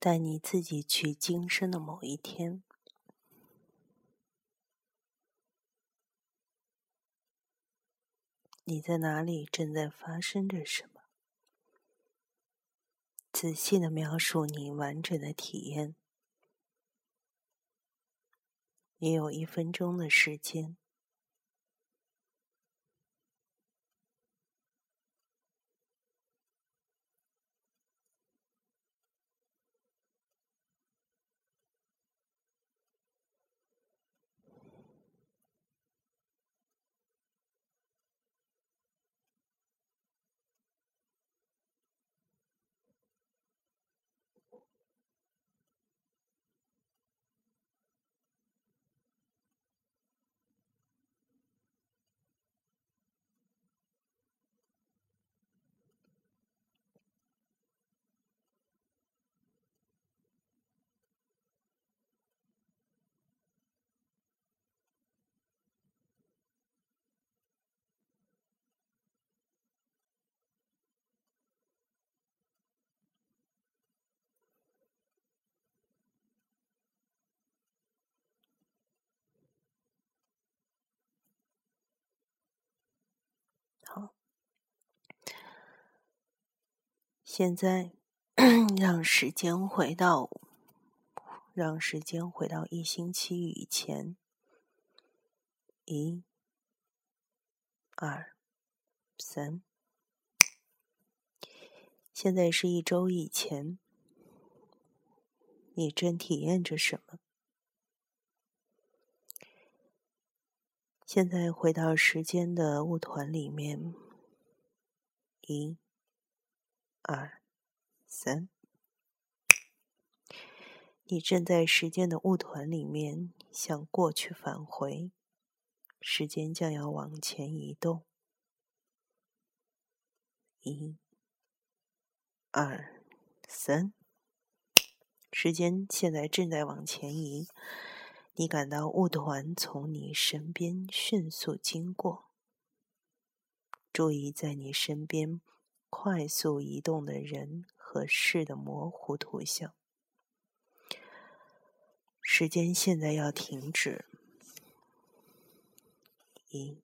带你自己去今生的某一天。你在哪里？正在发生着什么？仔细的描述你完整的体验。你有一分钟的时间。现在 让时间回到，让时间回到一星期以前。一、二、三，现在是一周以前，你正体验着什么？现在回到时间的雾团里面，一、二、三，你正在时间的雾团里面向过去返回，时间将要往前移动，一、二、三，时间现在正在往前移。你感到雾团从你身边迅速经过，注意在你身边快速移动的人和事的模糊图像。时间现在要停止，一、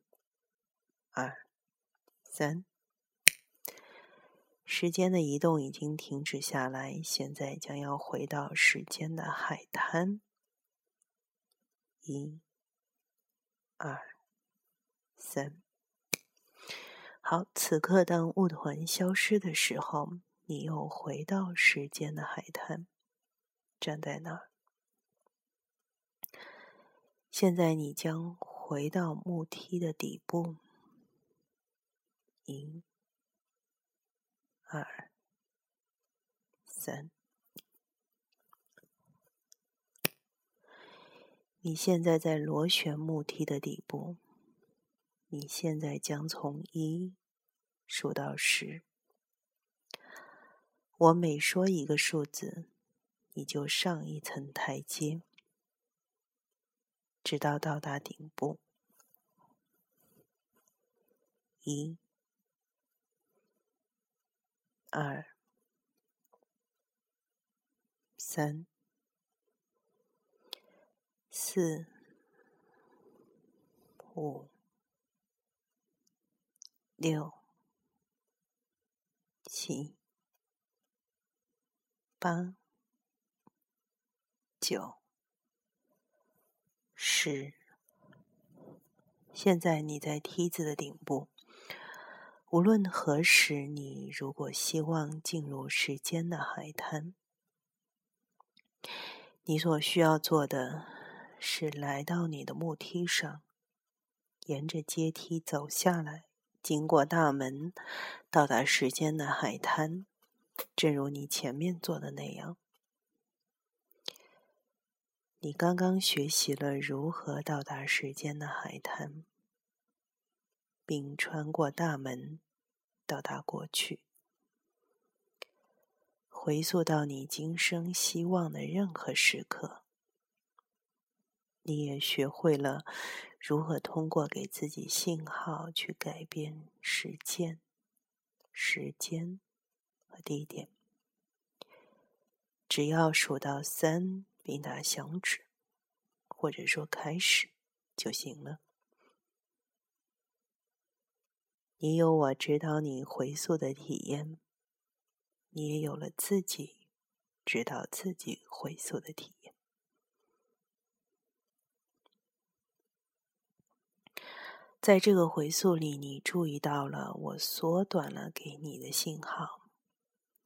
二、三，时间的移动已经停止下来，现在将要回到时间的海滩。一、二、三，好。此刻，当雾团消失的时候，你又回到时间的海滩，站在那儿。现在，你将回到木梯的底部。一、二、三。你现在在螺旋木梯的底部。你现在将从一数到十。我每说一个数字，你就上一层台阶，直到到达顶部。一、二、三。四、五、六、七、八、九、十。现在你在梯子的顶部。无论何时，你如果希望进入时间的海滩，你所需要做的。是来到你的木梯上，沿着阶梯走下来，经过大门，到达时间的海滩。正如你前面做的那样，你刚刚学习了如何到达时间的海滩，并穿过大门到达过去，回溯到你今生希望的任何时刻。你也学会了如何通过给自己信号去改变时间、时间和地点。只要数到三，并打响指，或者说开始就行了。你有我指导你回溯的体验，你也有了自己指导自己回溯的体。在这个回溯里，你注意到了我缩短了给你的信号，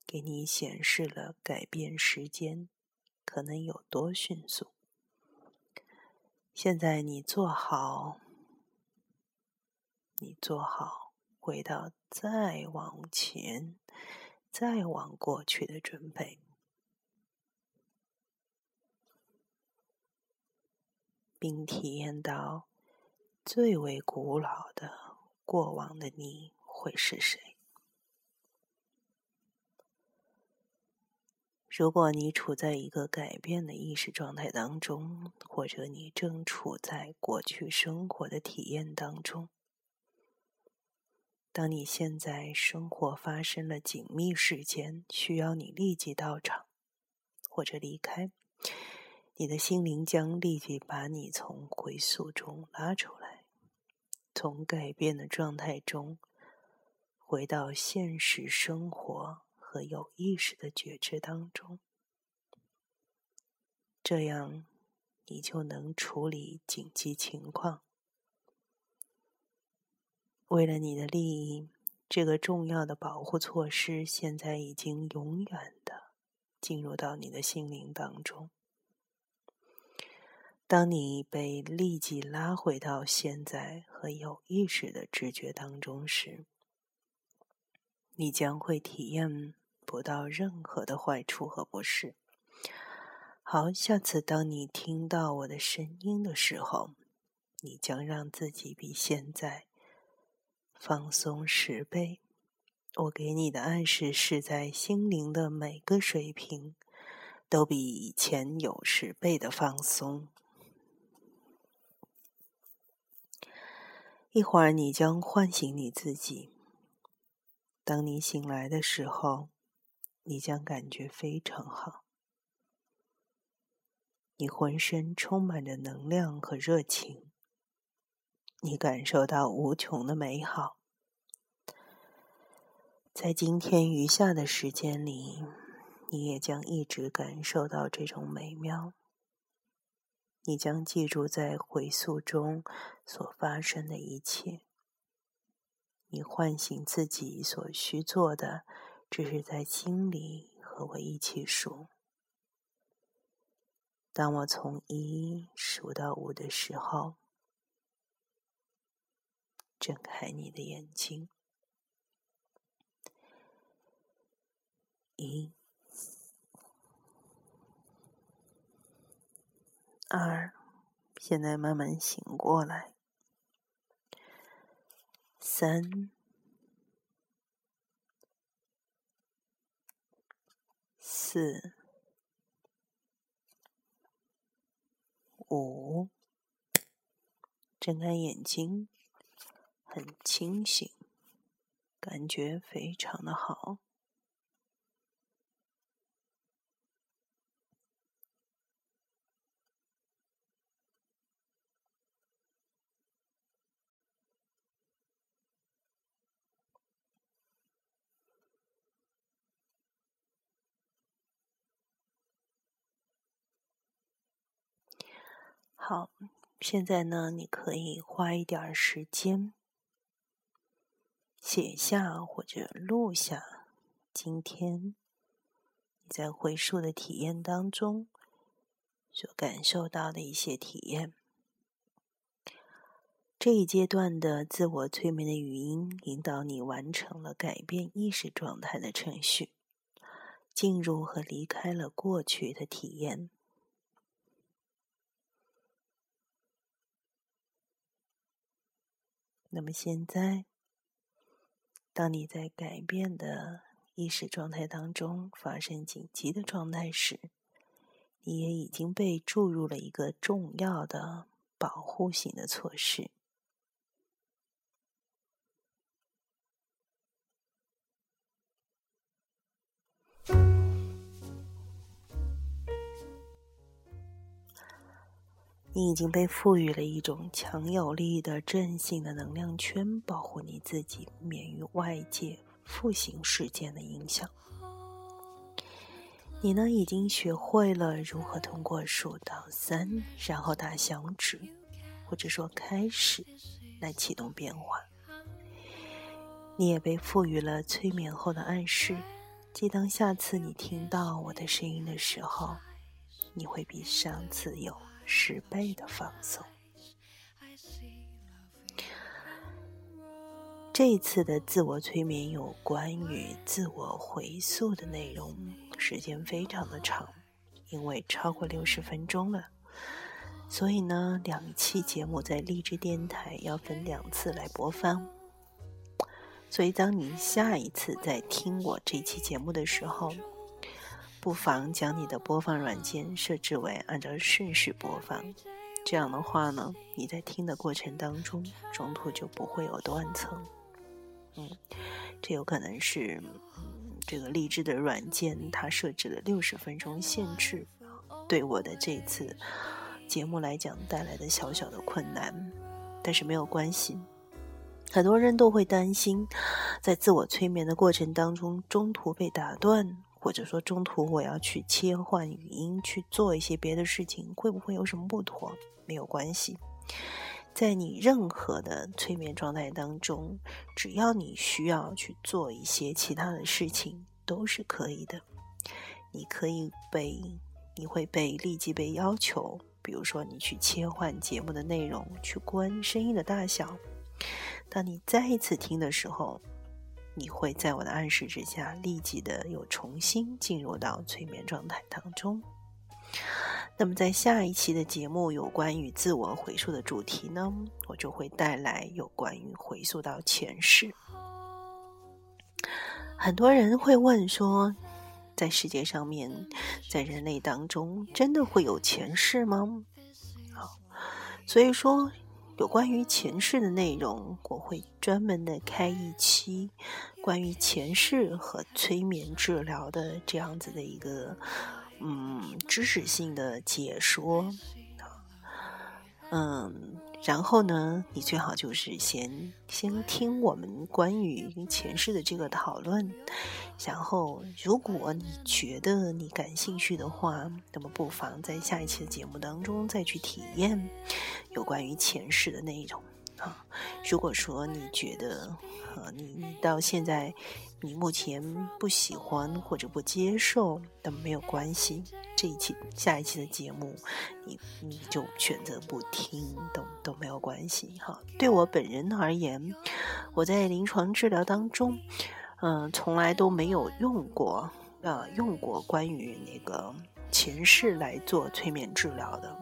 给你显示了改变时间可能有多迅速。现在你做好，你做好回到再往前、再往过去的准备，并体验到。最为古老的过往的你会是谁？如果你处在一个改变的意识状态当中，或者你正处在过去生活的体验当中，当你现在生活发生了紧密事件，需要你立即到场或者离开，你的心灵将立即把你从回溯中拉出来。从改变的状态中回到现实生活和有意识的觉知当中，这样你就能处理紧急情况。为了你的利益，这个重要的保护措施现在已经永远的进入到你的心灵当中。当你被立即拉回到现在和有意识的知觉当中时，你将会体验不到任何的坏处和不适。好，下次当你听到我的声音的时候，你将让自己比现在放松十倍。我给你的暗示是在心灵的每个水平都比以前有十倍的放松。一会儿，你将唤醒你自己。当你醒来的时候，你将感觉非常好。你浑身充满着能量和热情，你感受到无穷的美好。在今天余下的时间里，你也将一直感受到这种美妙。你将记住在回溯中所发生的一切。你唤醒自己所需做的，只是在心里和我一起数。当我从一数到五的时候，睁开你的眼睛。一。二，现在慢慢醒过来。三、四、五，睁开眼睛，很清醒，感觉非常的好。好，现在呢，你可以花一点时间写下或者录下今天你在回溯的体验当中所感受到的一些体验。这一阶段的自我催眠的语音引导你完成了改变意识状态的程序，进入和离开了过去的体验。那么现在，当你在改变的意识状态当中发生紧急的状态时，你也已经被注入了一个重要的保护性的措施。你已经被赋予了一种强有力的正性的能量圈，保护你自己免于外界负性事件的影响。你呢，已经学会了如何通过数到三，然后打响指，或者说开始，来启动变化。你也被赋予了催眠后的暗示，即当下次你听到我的声音的时候，你会比上次有十倍的放松。这一次的自我催眠有关于自我回溯的内容。时间非常的长，因为超过六十分钟了，所以呢，两期节目在励志电台要分两次来播放。所以，当你下一次在听我这期节目的时候，不妨将你的播放软件设置为按照顺序播放。这样的话呢，你在听的过程当中，中途就不会有断层。嗯，这有可能是。这个励志的软件，它设置了六十分钟限制，对我的这次节目来讲带来的小小的困难，但是没有关系。很多人都会担心，在自我催眠的过程当中，中途被打断，或者说中途我要去切换语音去做一些别的事情，会不会有什么不妥？没有关系，在你任何的催眠状态当中，只要你需要去做一些其他的事情。都是可以的，你可以被，你会被立即被要求，比如说你去切换节目的内容，去关声音的大小。当你再一次听的时候，你会在我的暗示之下，立即的又重新进入到催眠状态当中。那么在下一期的节目有关于自我回溯的主题呢，我就会带来有关于回溯到前世。很多人会问说，在世界上面，在人类当中，真的会有前世吗？好，所以说，有关于前世的内容，我会专门的开一期关于前世和催眠治疗的这样子的一个嗯知识性的解说，嗯。然后呢，你最好就是先先听我们关于前世的这个讨论，然后如果你觉得你感兴趣的话，那么不妨在下一期的节目当中再去体验有关于前世的内容。啊，如果说你觉得，呃，你你到现在你目前不喜欢或者不接受，那么没有关系，这一期下一期的节目，你你就选择不听，都都没有关系哈。对我本人而言，我在临床治疗当中，嗯，从来都没有用过，呃，用过关于那个前世来做催眠治疗的。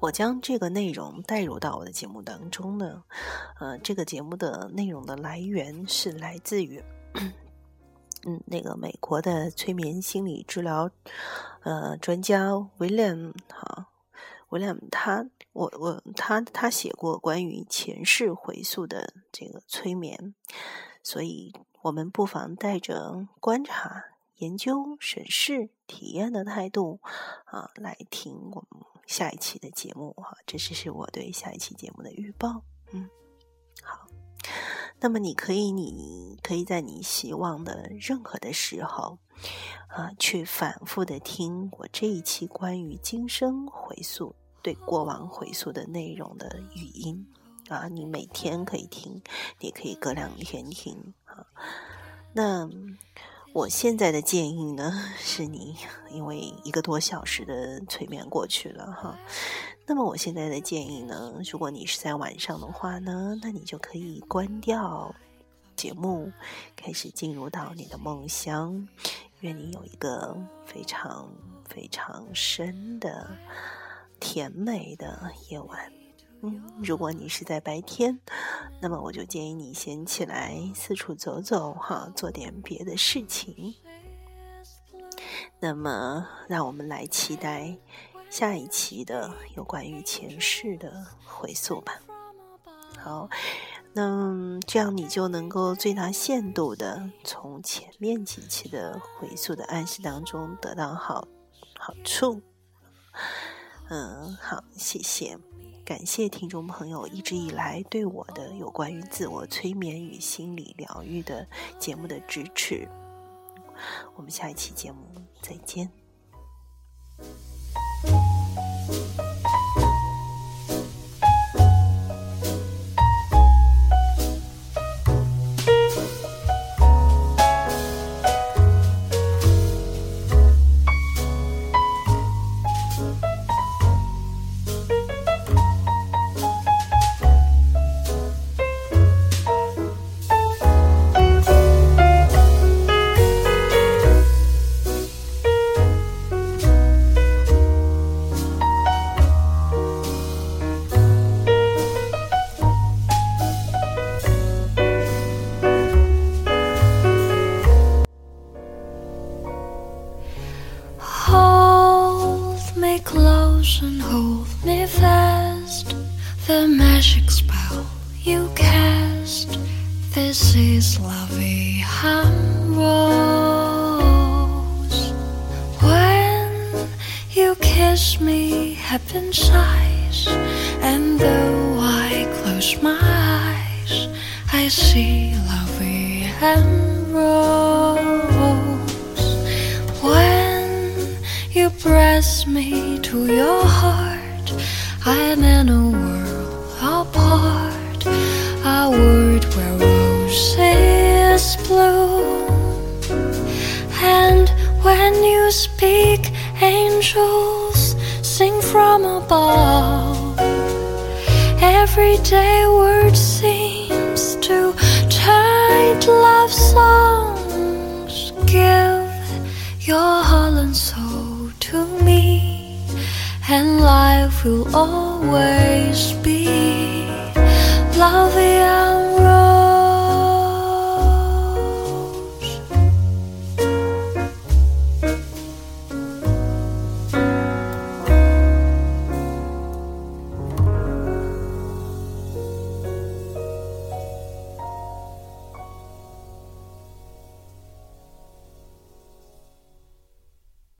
我将这个内容带入到我的节目当中呢，呃，这个节目的内容的来源是来自于，嗯，那个美国的催眠心理治疗，呃，专家 William 哈，William 他我我他他写过关于前世回溯的这个催眠，所以我们不妨带着观察、研究、审视、体验的态度啊来听我们。下一期的节目哈，这只是我对下一期节目的预报。嗯，好，那么你可以，你可以在你希望的任何的时候，啊，去反复的听我这一期关于今生回溯、对过往回溯的内容的语音啊，你每天可以听，你可以隔两天听啊，那。我现在的建议呢，是你因为一个多小时的催眠过去了哈，那么我现在的建议呢，如果你是在晚上的话呢，那你就可以关掉节目，开始进入到你的梦乡，愿你有一个非常非常深的甜美的夜晚。嗯，如果你是在白天，那么我就建议你先起来四处走走，哈，做点别的事情。那么，让我们来期待下一期的有关于前世的回溯吧。好，那这样你就能够最大限度的从前面几期的回溯的暗示当中得到好好处。嗯，好，谢谢，感谢听众朋友一直以来对我的有关于自我催眠与心理疗愈的节目的支持。我们下一期节目再见。See lovey and rose when you press me to your heart I'm in a world apart a world where roses bloom and when you speak angels sing from above. Everyday word seems to love songs. Give your heart and soul to me, and life will always be loving.